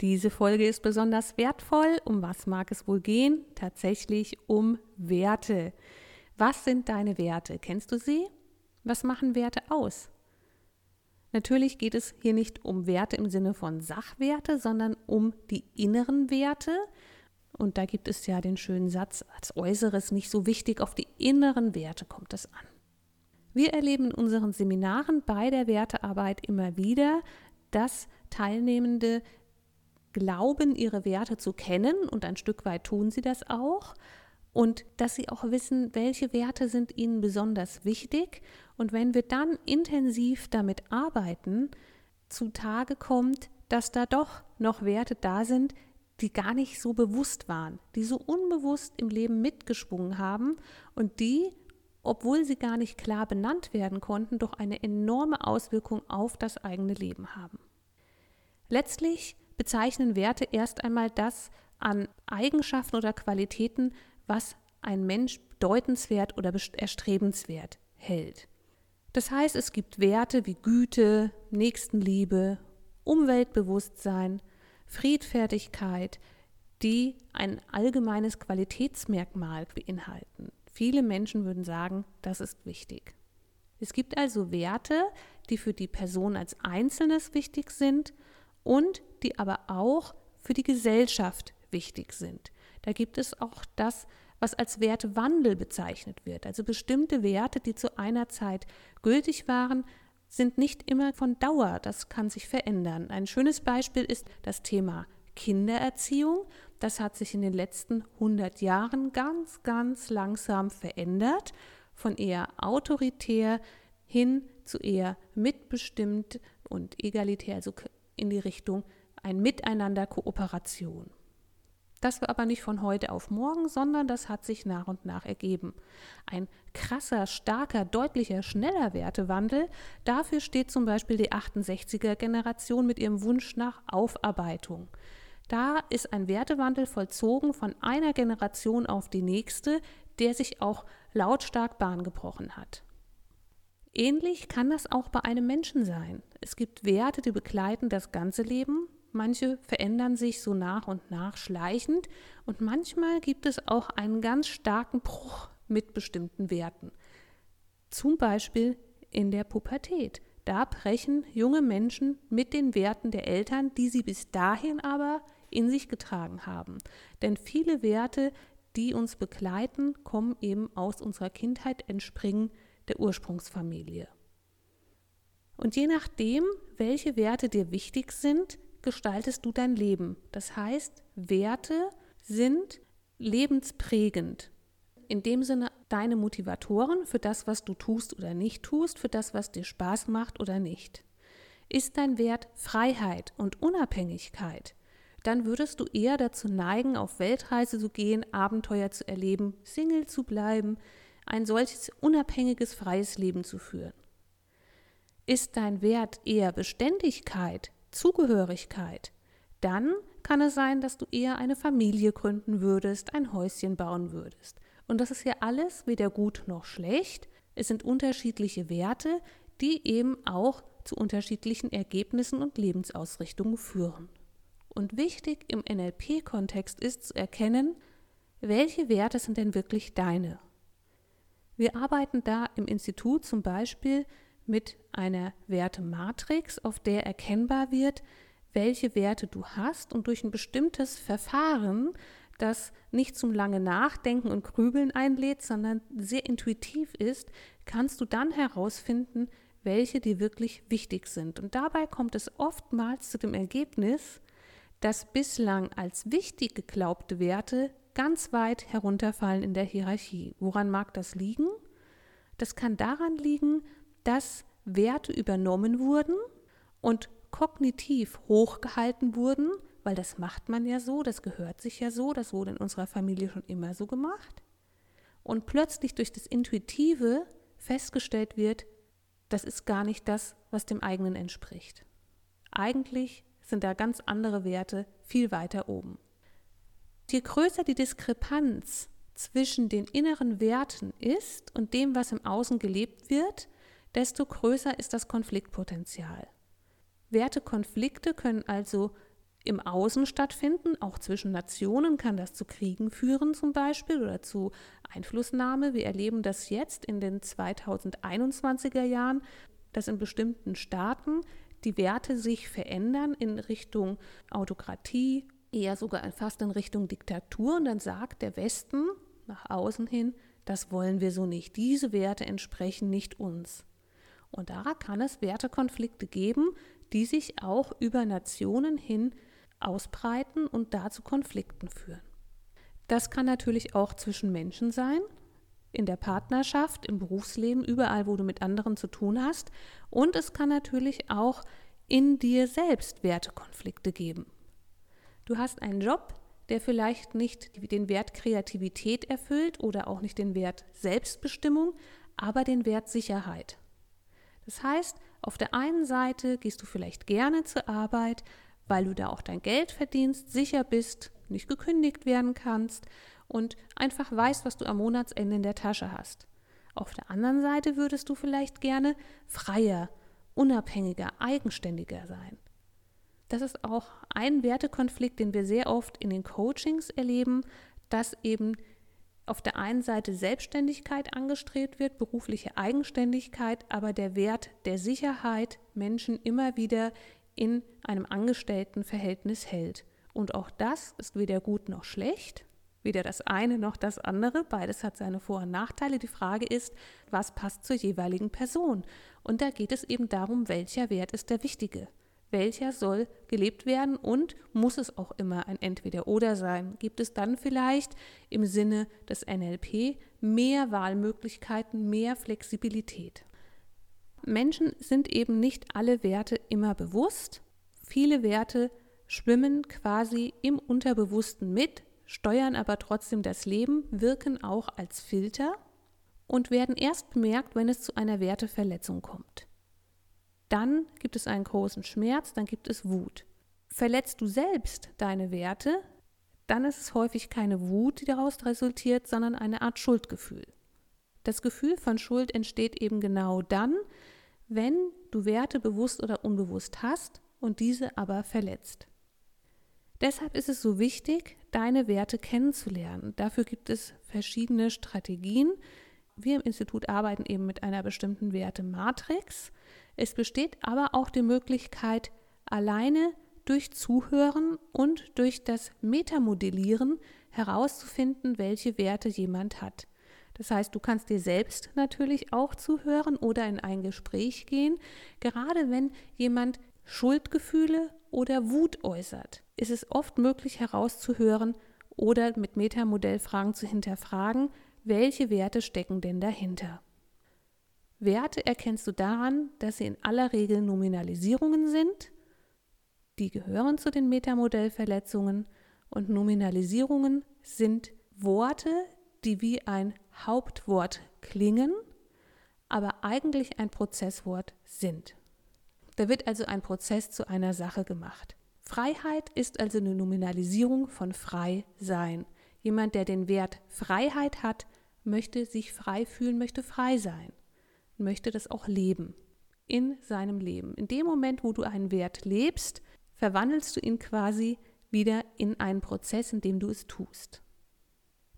Diese Folge ist besonders wertvoll. Um was mag es wohl gehen? Tatsächlich um Werte. Was sind deine Werte? Kennst du sie? Was machen Werte aus? Natürlich geht es hier nicht um Werte im Sinne von Sachwerte, sondern um die inneren Werte. Und da gibt es ja den schönen Satz, als Äußeres nicht so wichtig, auf die inneren Werte kommt es an. Wir erleben in unseren Seminaren bei der Wertearbeit immer wieder, dass Teilnehmende glauben, ihre Werte zu kennen und ein Stück weit tun sie das auch. Und dass sie auch wissen, welche Werte sind ihnen besonders wichtig. Und wenn wir dann intensiv damit arbeiten, zutage kommt, dass da doch noch Werte da sind, die gar nicht so bewusst waren, die so unbewusst im Leben mitgeschwungen haben und die, obwohl sie gar nicht klar benannt werden konnten, doch eine enorme Auswirkung auf das eigene Leben haben. Letztlich bezeichnen Werte erst einmal das an Eigenschaften oder Qualitäten, was ein Mensch bedeutenswert oder erstrebenswert hält. Das heißt, es gibt Werte wie Güte, Nächstenliebe, Umweltbewusstsein, Friedfertigkeit, die ein allgemeines Qualitätsmerkmal beinhalten. Viele Menschen würden sagen, das ist wichtig. Es gibt also Werte, die für die Person als Einzelnes wichtig sind und die aber auch für die Gesellschaft wichtig sind. Da gibt es auch das, was als Wertewandel bezeichnet wird. Also bestimmte Werte, die zu einer Zeit gültig waren, sind nicht immer von Dauer. Das kann sich verändern. Ein schönes Beispiel ist das Thema Kindererziehung. Das hat sich in den letzten 100 Jahren ganz, ganz langsam verändert. Von eher autoritär hin zu eher mitbestimmt und egalitär, also in die Richtung ein Miteinander Kooperation. Das war aber nicht von heute auf morgen, sondern das hat sich nach und nach ergeben. Ein krasser, starker, deutlicher, schneller Wertewandel, dafür steht zum Beispiel die 68er Generation mit ihrem Wunsch nach Aufarbeitung. Da ist ein Wertewandel vollzogen von einer Generation auf die nächste, der sich auch lautstark Bahn gebrochen hat. Ähnlich kann das auch bei einem Menschen sein. Es gibt Werte, die begleiten das ganze Leben. Manche verändern sich so nach und nach schleichend und manchmal gibt es auch einen ganz starken Bruch mit bestimmten Werten. Zum Beispiel in der Pubertät. Da brechen junge Menschen mit den Werten der Eltern, die sie bis dahin aber in sich getragen haben. Denn viele Werte, die uns begleiten, kommen eben aus unserer Kindheit, entspringen der Ursprungsfamilie. Und je nachdem, welche Werte dir wichtig sind, gestaltest du dein Leben. Das heißt, Werte sind lebensprägend. In dem Sinne deine Motivatoren für das, was du tust oder nicht tust, für das, was dir Spaß macht oder nicht. Ist dein Wert Freiheit und Unabhängigkeit, dann würdest du eher dazu neigen, auf Weltreise zu gehen, Abenteuer zu erleben, Single zu bleiben, ein solches unabhängiges, freies Leben zu führen. Ist dein Wert eher Beständigkeit, Zugehörigkeit, dann kann es sein, dass du eher eine Familie gründen würdest, ein Häuschen bauen würdest. Und das ist ja alles weder gut noch schlecht. Es sind unterschiedliche Werte, die eben auch zu unterschiedlichen Ergebnissen und Lebensausrichtungen führen. Und wichtig im NLP-Kontext ist zu erkennen, welche Werte sind denn wirklich deine wir arbeiten da im Institut zum Beispiel mit einer Wertematrix, auf der erkennbar wird, welche Werte du hast und durch ein bestimmtes Verfahren, das nicht zum lange Nachdenken und Grübeln einlädt, sondern sehr intuitiv ist, kannst du dann herausfinden, welche dir wirklich wichtig sind. Und dabei kommt es oftmals zu dem Ergebnis, dass bislang als wichtig geglaubte Werte ganz weit herunterfallen in der Hierarchie. Woran mag das liegen? Das kann daran liegen, dass Werte übernommen wurden und kognitiv hochgehalten wurden, weil das macht man ja so, das gehört sich ja so, das wurde in unserer Familie schon immer so gemacht. und plötzlich durch das Intuitive festgestellt wird, das ist gar nicht das, was dem eigenen entspricht. Eigentlich sind da ganz andere Werte viel weiter oben. Je größer die Diskrepanz zwischen den inneren Werten ist und dem, was im Außen gelebt wird, desto größer ist das Konfliktpotenzial. Wertekonflikte können also im Außen stattfinden, auch zwischen Nationen kann das zu Kriegen führen zum Beispiel oder zu Einflussnahme. Wir erleben das jetzt in den 2021er Jahren, dass in bestimmten Staaten die Werte sich verändern in Richtung Autokratie, eher sogar fast in Richtung Diktatur. Und dann sagt der Westen nach außen hin, das wollen wir so nicht. Diese Werte entsprechen nicht uns. Und da kann es Wertekonflikte geben, die sich auch über Nationen hin ausbreiten und dazu Konflikten führen. Das kann natürlich auch zwischen Menschen sein, in der Partnerschaft, im Berufsleben, überall, wo du mit anderen zu tun hast. Und es kann natürlich auch in dir selbst Wertekonflikte geben. Du hast einen Job, der vielleicht nicht den Wert Kreativität erfüllt oder auch nicht den Wert Selbstbestimmung, aber den Wert Sicherheit. Das heißt, auf der einen Seite gehst du vielleicht gerne zur Arbeit, weil du da auch dein Geld verdienst, sicher bist, nicht gekündigt werden kannst und einfach weißt, was du am Monatsende in der Tasche hast. Auf der anderen Seite würdest du vielleicht gerne freier, unabhängiger, eigenständiger sein. Das ist auch ein Wertekonflikt, den wir sehr oft in den Coachings erleben, dass eben auf der einen Seite Selbstständigkeit angestrebt wird, berufliche Eigenständigkeit, aber der Wert der Sicherheit Menschen immer wieder in einem Angestelltenverhältnis hält. Und auch das ist weder gut noch schlecht, weder das eine noch das andere, beides hat seine Vor- und Nachteile. Die Frage ist, was passt zur jeweiligen Person? Und da geht es eben darum, welcher Wert ist der wichtige welcher soll gelebt werden und muss es auch immer ein Entweder-Oder sein? Gibt es dann vielleicht im Sinne des NLP mehr Wahlmöglichkeiten, mehr Flexibilität? Menschen sind eben nicht alle Werte immer bewusst. Viele Werte schwimmen quasi im Unterbewussten mit, steuern aber trotzdem das Leben, wirken auch als Filter und werden erst bemerkt, wenn es zu einer Werteverletzung kommt dann gibt es einen großen Schmerz, dann gibt es Wut. Verletzt du selbst deine Werte, dann ist es häufig keine Wut, die daraus resultiert, sondern eine Art Schuldgefühl. Das Gefühl von Schuld entsteht eben genau dann, wenn du Werte bewusst oder unbewusst hast und diese aber verletzt. Deshalb ist es so wichtig, deine Werte kennenzulernen. Dafür gibt es verschiedene Strategien. Wir im Institut arbeiten eben mit einer bestimmten Wertematrix. Es besteht aber auch die Möglichkeit, alleine durch Zuhören und durch das Metamodellieren herauszufinden, welche Werte jemand hat. Das heißt, du kannst dir selbst natürlich auch zuhören oder in ein Gespräch gehen. Gerade wenn jemand Schuldgefühle oder Wut äußert, ist es oft möglich herauszuhören oder mit Metamodellfragen zu hinterfragen, welche Werte stecken denn dahinter. Werte erkennst du daran, dass sie in aller Regel Nominalisierungen sind. Die gehören zu den Metamodellverletzungen und Nominalisierungen sind Worte, die wie ein Hauptwort klingen, aber eigentlich ein Prozesswort sind. Da wird also ein Prozess zu einer Sache gemacht. Freiheit ist also eine Nominalisierung von frei sein. Jemand, der den Wert Freiheit hat, möchte sich frei fühlen, möchte frei sein möchte das auch leben in seinem Leben. In dem Moment, wo du einen Wert lebst, verwandelst du ihn quasi wieder in einen Prozess, in dem du es tust.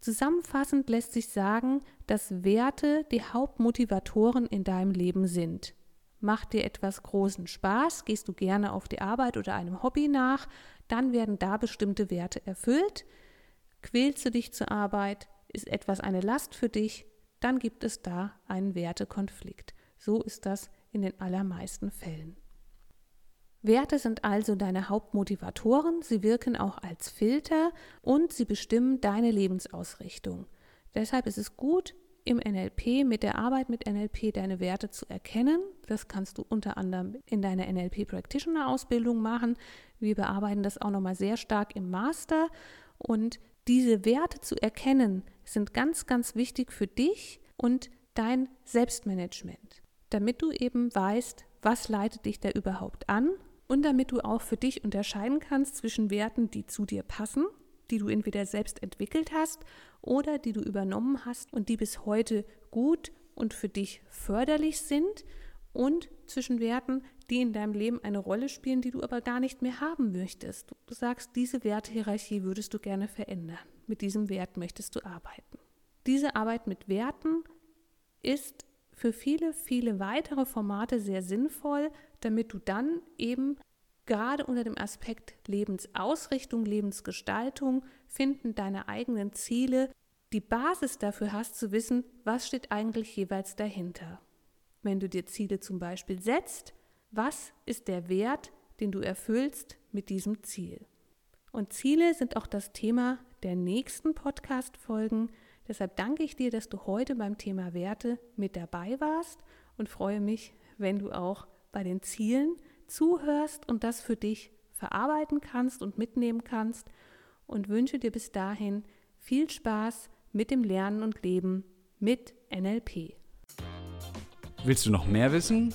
Zusammenfassend lässt sich sagen, dass Werte die Hauptmotivatoren in deinem Leben sind. Macht dir etwas großen Spaß, gehst du gerne auf die Arbeit oder einem Hobby nach, dann werden da bestimmte Werte erfüllt. Quälst du dich zur Arbeit, ist etwas eine Last für dich, dann gibt es da einen Wertekonflikt. So ist das in den allermeisten Fällen. Werte sind also deine Hauptmotivatoren, sie wirken auch als Filter und sie bestimmen deine Lebensausrichtung. Deshalb ist es gut, im NLP, mit der Arbeit mit NLP deine Werte zu erkennen. Das kannst du unter anderem in deiner NLP Practitioner Ausbildung machen. Wir bearbeiten das auch nochmal sehr stark im Master und Diese Werte zu erkennen, sind ganz, ganz wichtig für dich und dein Selbstmanagement, damit du eben weißt, was leitet dich da überhaupt an und damit du auch für dich unterscheiden kannst zwischen Werten, die zu dir passen, die du entweder selbst entwickelt hast oder die du übernommen hast und die bis heute gut und für dich förderlich sind und zwischen Werten, die in deinem Leben eine Rolle spielen, die du aber gar nicht mehr haben möchtest. Du sagst, diese Wertehierarchie würdest du gerne verändern. Mit diesem Wert möchtest du arbeiten. Diese Arbeit mit Werten ist für viele, viele weitere Formate sehr sinnvoll, damit du dann eben gerade unter dem Aspekt Lebensausrichtung, Lebensgestaltung, Finden deiner eigenen Ziele die Basis dafür hast zu wissen, was steht eigentlich jeweils dahinter. Wenn du dir Ziele zum Beispiel setzt, was ist der Wert, den du erfüllst mit diesem Ziel? Und Ziele sind auch das Thema der nächsten Podcast-Folgen. Deshalb danke ich dir, dass du heute beim Thema Werte mit dabei warst und freue mich, wenn du auch bei den Zielen zuhörst und das für dich verarbeiten kannst und mitnehmen kannst und wünsche dir bis dahin viel Spaß mit dem Lernen und Leben mit NLP. Willst du noch mehr wissen?